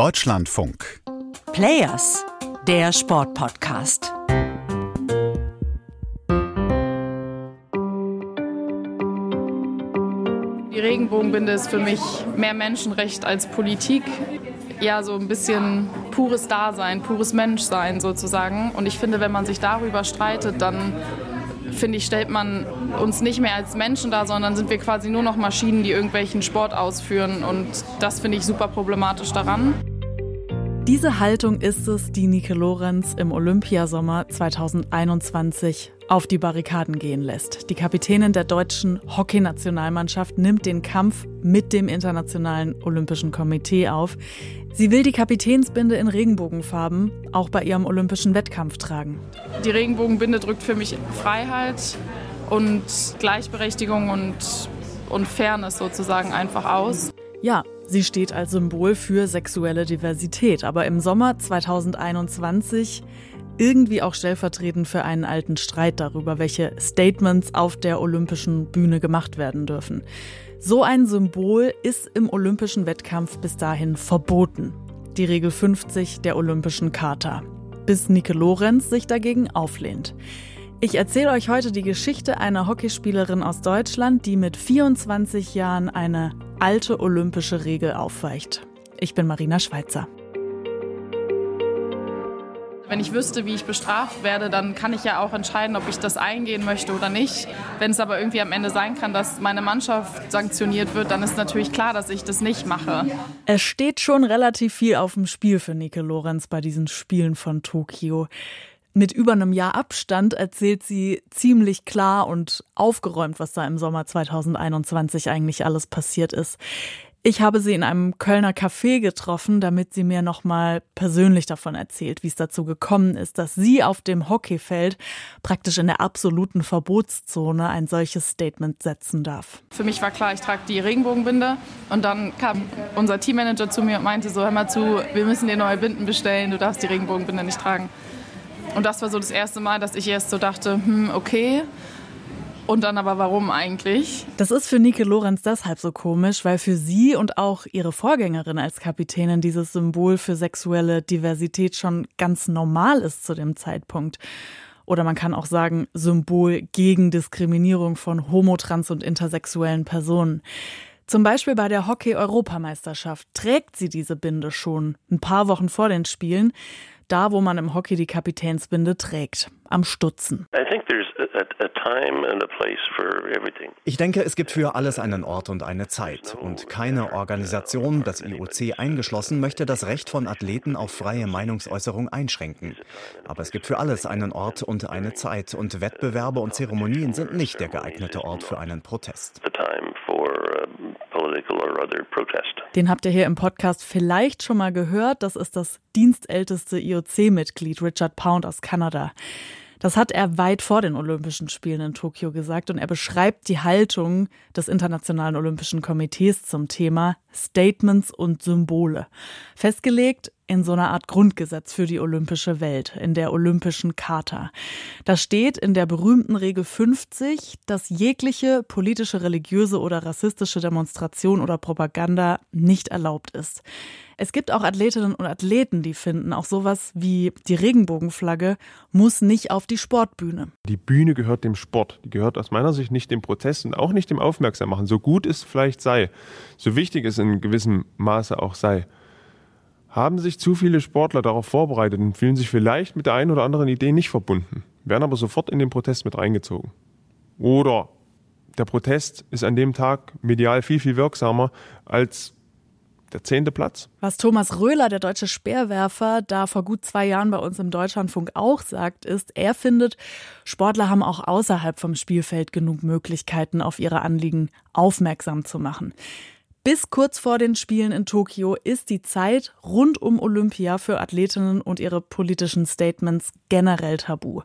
Deutschlandfunk. Players, der Sportpodcast. Die Regenbogenbinde ist für mich mehr Menschenrecht als Politik. Ja, so ein bisschen pures Dasein, pures Menschsein sozusagen. Und ich finde, wenn man sich darüber streitet, dann finde ich, stellt man uns nicht mehr als Menschen dar, sondern sind wir quasi nur noch Maschinen, die irgendwelchen Sport ausführen. Und das finde ich super problematisch daran. Diese Haltung ist es, die Nike Lorenz im Olympiasommer 2021 auf die Barrikaden gehen lässt. Die Kapitänin der deutschen Hockeynationalmannschaft nimmt den Kampf mit dem Internationalen Olympischen Komitee auf. Sie will die Kapitänsbinde in Regenbogenfarben auch bei ihrem olympischen Wettkampf tragen. Die Regenbogenbinde drückt für mich Freiheit und Gleichberechtigung und, und Fairness sozusagen einfach aus. Ja, sie steht als Symbol für sexuelle Diversität, aber im Sommer 2021 irgendwie auch stellvertretend für einen alten Streit darüber, welche Statements auf der olympischen Bühne gemacht werden dürfen. So ein Symbol ist im olympischen Wettkampf bis dahin verboten. Die Regel 50 der Olympischen Charta. Bis Nike Lorenz sich dagegen auflehnt. Ich erzähle euch heute die Geschichte einer Hockeyspielerin aus Deutschland, die mit 24 Jahren eine alte olympische Regel aufweicht. Ich bin Marina Schweizer. Wenn ich wüsste, wie ich bestraft werde, dann kann ich ja auch entscheiden, ob ich das eingehen möchte oder nicht. Wenn es aber irgendwie am Ende sein kann, dass meine Mannschaft sanktioniert wird, dann ist natürlich klar, dass ich das nicht mache. Es steht schon relativ viel auf dem Spiel für Nike Lorenz bei diesen Spielen von Tokio. Mit über einem Jahr Abstand erzählt sie ziemlich klar und aufgeräumt, was da im Sommer 2021 eigentlich alles passiert ist. Ich habe sie in einem Kölner Café getroffen, damit sie mir nochmal persönlich davon erzählt, wie es dazu gekommen ist, dass sie auf dem Hockeyfeld praktisch in der absoluten Verbotszone ein solches Statement setzen darf. Für mich war klar, ich trage die Regenbogenbinde und dann kam unser Teammanager zu mir und meinte so, hör mal zu, wir müssen dir neue Binden bestellen, du darfst die Regenbogenbinde nicht tragen. Und das war so das erste Mal, dass ich erst so dachte, hm, okay. Und dann aber warum eigentlich? Das ist für Nike Lorenz deshalb so komisch, weil für sie und auch ihre Vorgängerin als Kapitänin dieses Symbol für sexuelle Diversität schon ganz normal ist zu dem Zeitpunkt. Oder man kann auch sagen, Symbol gegen Diskriminierung von homo, trans und intersexuellen Personen. Zum Beispiel bei der Hockey-Europameisterschaft trägt sie diese Binde schon ein paar Wochen vor den Spielen da wo man im Hockey die Kapitänsbinde trägt, am Stutzen. Ich denke, es gibt für alles einen Ort und eine Zeit. Und keine Organisation, das IOC eingeschlossen, möchte das Recht von Athleten auf freie Meinungsäußerung einschränken. Aber es gibt für alles einen Ort und eine Zeit. Und Wettbewerbe und Zeremonien sind nicht der geeignete Ort für einen Protest. Den habt ihr hier im Podcast vielleicht schon mal gehört. Das ist das dienstälteste IOC-Mitglied, Richard Pound aus Kanada. Das hat er weit vor den Olympischen Spielen in Tokio gesagt und er beschreibt die Haltung des Internationalen Olympischen Komitees zum Thema Statements und Symbole. Festgelegt in so einer Art Grundgesetz für die olympische Welt, in der Olympischen Charta. Da steht in der berühmten Regel 50, dass jegliche politische, religiöse oder rassistische Demonstration oder Propaganda nicht erlaubt ist. Es gibt auch Athletinnen und Athleten, die finden, auch sowas wie die Regenbogenflagge muss nicht auf die Sportbühne. Die Bühne gehört dem Sport. Die gehört aus meiner Sicht nicht dem Protest und auch nicht dem Aufmerksammachen. So gut es vielleicht sei, so wichtig es in gewissem Maße auch sei. Haben sich zu viele Sportler darauf vorbereitet und fühlen sich vielleicht mit der einen oder anderen Idee nicht verbunden, werden aber sofort in den Protest mit reingezogen. Oder der Protest ist an dem Tag medial viel, viel wirksamer als der zehnte Platz. Was Thomas Röhler, der deutsche Speerwerfer, da vor gut zwei Jahren bei uns im Deutschlandfunk auch sagt, ist, er findet, Sportler haben auch außerhalb vom Spielfeld genug Möglichkeiten, auf ihre Anliegen aufmerksam zu machen. Bis kurz vor den Spielen in Tokio ist die Zeit rund um Olympia für Athletinnen und ihre politischen Statements generell tabu.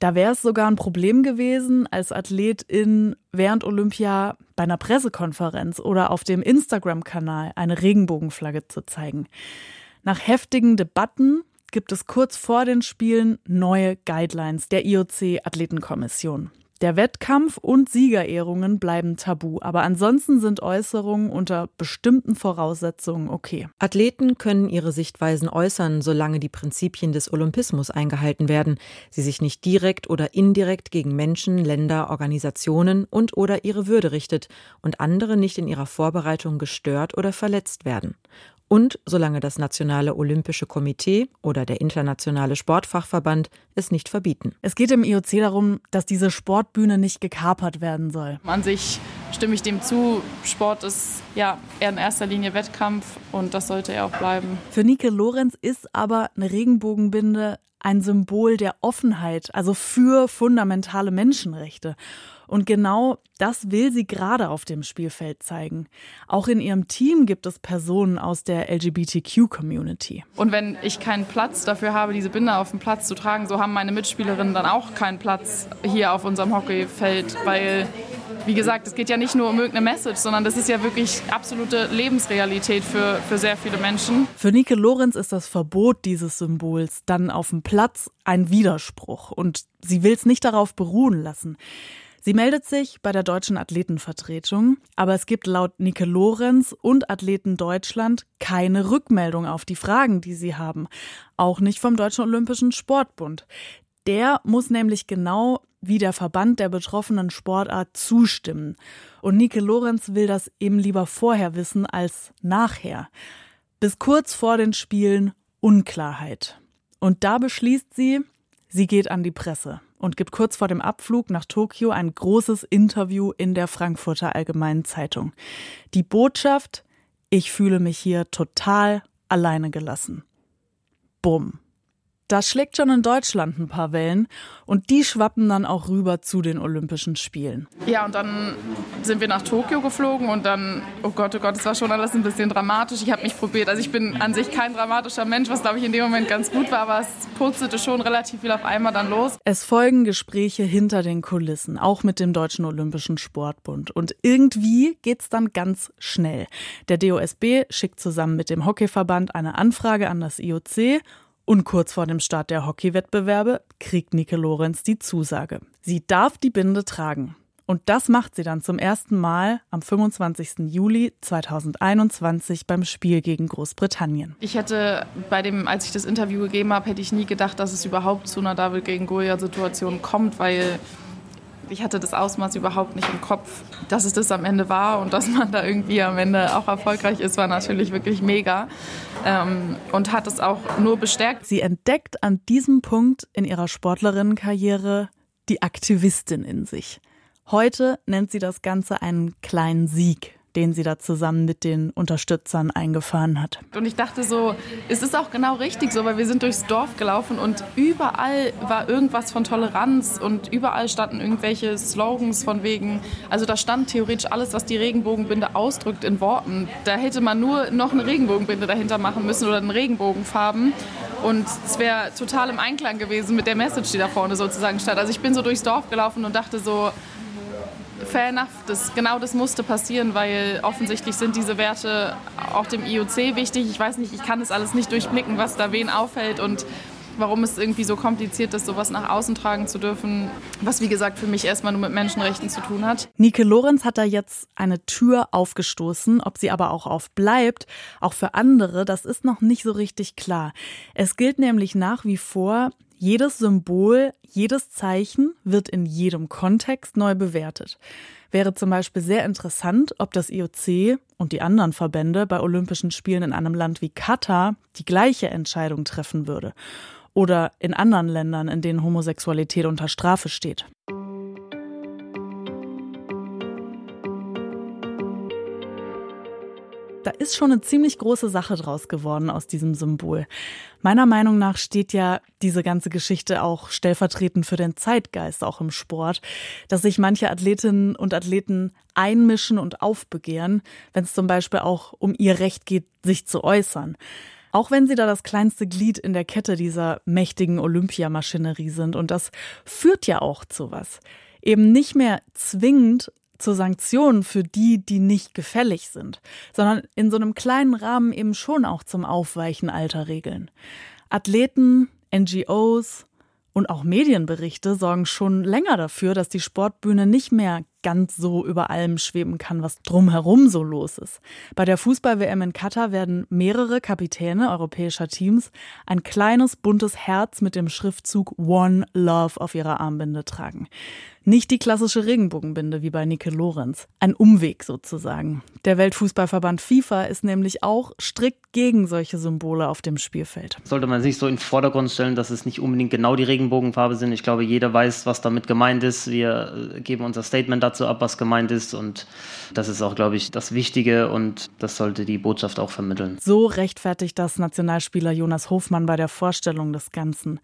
Da wäre es sogar ein Problem gewesen, als Athletin während Olympia bei einer Pressekonferenz oder auf dem Instagram-Kanal eine Regenbogenflagge zu zeigen. Nach heftigen Debatten gibt es kurz vor den Spielen neue Guidelines der IOC-Athletenkommission. Der Wettkampf und Siegerehrungen bleiben tabu, aber ansonsten sind Äußerungen unter bestimmten Voraussetzungen okay. Athleten können ihre Sichtweisen äußern, solange die Prinzipien des Olympismus eingehalten werden, sie sich nicht direkt oder indirekt gegen Menschen, Länder, Organisationen und oder ihre Würde richtet und andere nicht in ihrer Vorbereitung gestört oder verletzt werden und solange das Nationale Olympische Komitee oder der Internationale Sportfachverband es nicht verbieten. Es geht im IOC darum, dass diese Sportbühne nicht gekapert werden soll. An sich stimme ich dem zu. Sport ist ja eher in erster Linie Wettkampf und das sollte er auch bleiben. Für Nike Lorenz ist aber eine Regenbogenbinde ein Symbol der Offenheit, also für fundamentale Menschenrechte. Und genau das will sie gerade auf dem Spielfeld zeigen. Auch in ihrem Team gibt es Personen aus der LGBTQ-Community. Und wenn ich keinen Platz dafür habe, diese Binde auf dem Platz zu tragen, so haben meine Mitspielerinnen dann auch keinen Platz hier auf unserem Hockeyfeld, weil wie gesagt, es geht ja nicht nur um irgendeine Message, sondern das ist ja wirklich absolute Lebensrealität für, für sehr viele Menschen. Für Nike Lorenz ist das Verbot dieses Symbols dann auf dem Platz ein Widerspruch und sie will es nicht darauf beruhen lassen. Sie meldet sich bei der deutschen Athletenvertretung, aber es gibt laut Nike Lorenz und Athleten Deutschland keine Rückmeldung auf die Fragen, die sie haben. Auch nicht vom Deutschen Olympischen Sportbund. Der muss nämlich genau wie der Verband der betroffenen Sportart zustimmen. Und Nike Lorenz will das eben lieber vorher wissen als nachher. Bis kurz vor den Spielen Unklarheit. Und da beschließt sie, sie geht an die Presse und gibt kurz vor dem Abflug nach Tokio ein großes Interview in der Frankfurter Allgemeinen Zeitung. Die Botschaft, ich fühle mich hier total alleine gelassen. Bumm. Das schlägt schon in Deutschland ein paar Wellen und die schwappen dann auch rüber zu den Olympischen Spielen. Ja, und dann sind wir nach Tokio geflogen und dann, oh Gott, oh Gott, es war schon alles ein bisschen dramatisch. Ich habe mich probiert, also ich bin an sich kein dramatischer Mensch, was glaube ich in dem Moment ganz gut war, aber es purzelte schon relativ viel auf einmal dann los. Es folgen Gespräche hinter den Kulissen, auch mit dem Deutschen Olympischen Sportbund. Und irgendwie geht es dann ganz schnell. Der DOSB schickt zusammen mit dem Hockeyverband eine Anfrage an das IOC und kurz vor dem Start der Hockeywettbewerbe kriegt Nike Lorenz die Zusage. Sie darf die Binde tragen. Und das macht sie dann zum ersten Mal am 25. Juli 2021 beim Spiel gegen Großbritannien. Ich hätte bei dem, als ich das Interview gegeben habe, hätte ich nie gedacht, dass es überhaupt zu einer David gegen Goliath-Situation kommt, weil ich hatte das Ausmaß überhaupt nicht im Kopf. Dass es das am Ende war und dass man da irgendwie am Ende auch erfolgreich ist, war natürlich wirklich mega ähm, und hat es auch nur bestärkt. Sie entdeckt an diesem Punkt in ihrer Sportlerinnenkarriere die Aktivistin in sich. Heute nennt sie das Ganze einen kleinen Sieg den sie da zusammen mit den Unterstützern eingefahren hat. Und ich dachte so, es ist auch genau richtig so, weil wir sind durchs Dorf gelaufen und überall war irgendwas von Toleranz und überall standen irgendwelche Slogans von wegen, also da stand theoretisch alles, was die Regenbogenbinde ausdrückt in Worten. Da hätte man nur noch eine Regenbogenbinde dahinter machen müssen oder einen Regenbogenfarben. Und es wäre total im Einklang gewesen mit der Message, die da vorne sozusagen stand. Also ich bin so durchs Dorf gelaufen und dachte so, fair enough, das, genau das musste passieren, weil offensichtlich sind diese Werte auch dem IOC wichtig. Ich weiß nicht, ich kann das alles nicht durchblicken, was da wen auffällt und warum es irgendwie so kompliziert ist, sowas nach außen tragen zu dürfen, was wie gesagt für mich erstmal nur mit Menschenrechten zu tun hat. Nike Lorenz hat da jetzt eine Tür aufgestoßen, ob sie aber auch aufbleibt, auch für andere, das ist noch nicht so richtig klar. Es gilt nämlich nach wie vor, jedes Symbol, jedes Zeichen wird in jedem Kontext neu bewertet. Wäre zum Beispiel sehr interessant, ob das IOC und die anderen Verbände bei Olympischen Spielen in einem Land wie Katar die gleiche Entscheidung treffen würde. Oder in anderen Ländern, in denen Homosexualität unter Strafe steht. Da ist schon eine ziemlich große Sache draus geworden aus diesem Symbol. Meiner Meinung nach steht ja diese ganze Geschichte auch stellvertretend für den Zeitgeist, auch im Sport, dass sich manche Athletinnen und Athleten einmischen und aufbegehren, wenn es zum Beispiel auch um ihr Recht geht, sich zu äußern. Auch wenn sie da das kleinste Glied in der Kette dieser mächtigen Olympiamaschinerie sind. Und das führt ja auch zu was. Eben nicht mehr zwingend zu Sanktionen für die, die nicht gefällig sind, sondern in so einem kleinen Rahmen eben schon auch zum Aufweichen alter Regeln. Athleten, NGOs Und auch Medienberichte sorgen schon länger dafür, dass die Sportbühne nicht mehr ganz so über allem schweben kann, was drumherum so los ist. Bei der Fußball-WM in Katar werden mehrere Kapitäne europäischer Teams ein kleines buntes Herz mit dem Schriftzug One Love auf ihrer Armbinde tragen. Nicht die klassische Regenbogenbinde wie bei Nike Lorenz. Ein Umweg sozusagen. Der Weltfußballverband FIFA ist nämlich auch strikt gegen solche Symbole auf dem Spielfeld. Sollte man sich so in den Vordergrund stellen, dass es nicht unbedingt genau die Regenbogenfarbe sind. Ich glaube, jeder weiß, was damit gemeint ist. Wir äh, geben unser Statement dazu ab, was gemeint ist. Und das ist auch, glaube ich, das Wichtige und das sollte die Botschaft auch vermitteln. So rechtfertigt das Nationalspieler Jonas Hofmann bei der Vorstellung des Ganzen.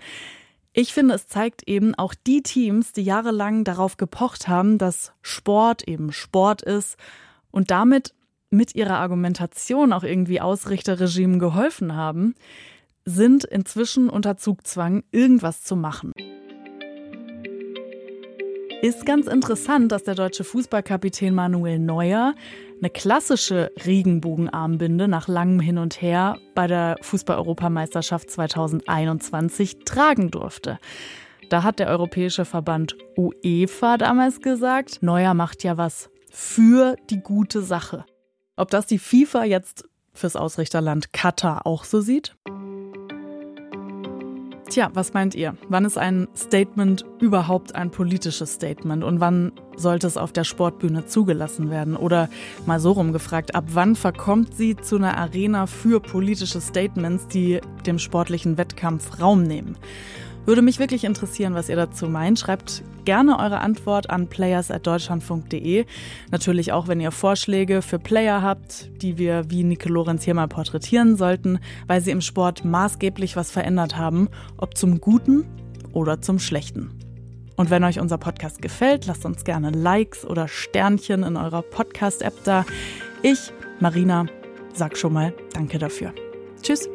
Ich finde, es zeigt eben auch die Teams, die jahrelang darauf gepocht haben, dass Sport eben Sport ist und damit mit ihrer Argumentation auch irgendwie Ausrichterregimen geholfen haben, sind inzwischen unter Zugzwang, irgendwas zu machen. Ist ganz interessant, dass der deutsche Fußballkapitän Manuel Neuer eine klassische Regenbogenarmbinde nach langem Hin und Her bei der Fußball-Europameisterschaft 2021 tragen durfte. Da hat der Europäische Verband UEFA damals gesagt, Neuer macht ja was für die gute Sache. Ob das die FIFA jetzt fürs Ausrichterland Katar auch so sieht? Tja, was meint ihr? Wann ist ein Statement überhaupt ein politisches Statement und wann sollte es auf der Sportbühne zugelassen werden? Oder mal so rumgefragt, ab wann verkommt sie zu einer Arena für politische Statements, die dem sportlichen Wettkampf Raum nehmen? Würde mich wirklich interessieren, was ihr dazu meint. Schreibt gerne eure Antwort an players.deutschlandfunk.de. Natürlich auch, wenn ihr Vorschläge für Player habt, die wir wie Nike Lorenz hier mal porträtieren sollten, weil sie im Sport maßgeblich was verändert haben, ob zum Guten oder zum Schlechten. Und wenn euch unser Podcast gefällt, lasst uns gerne Likes oder Sternchen in eurer Podcast-App da. Ich, Marina, sag schon mal Danke dafür. Tschüss.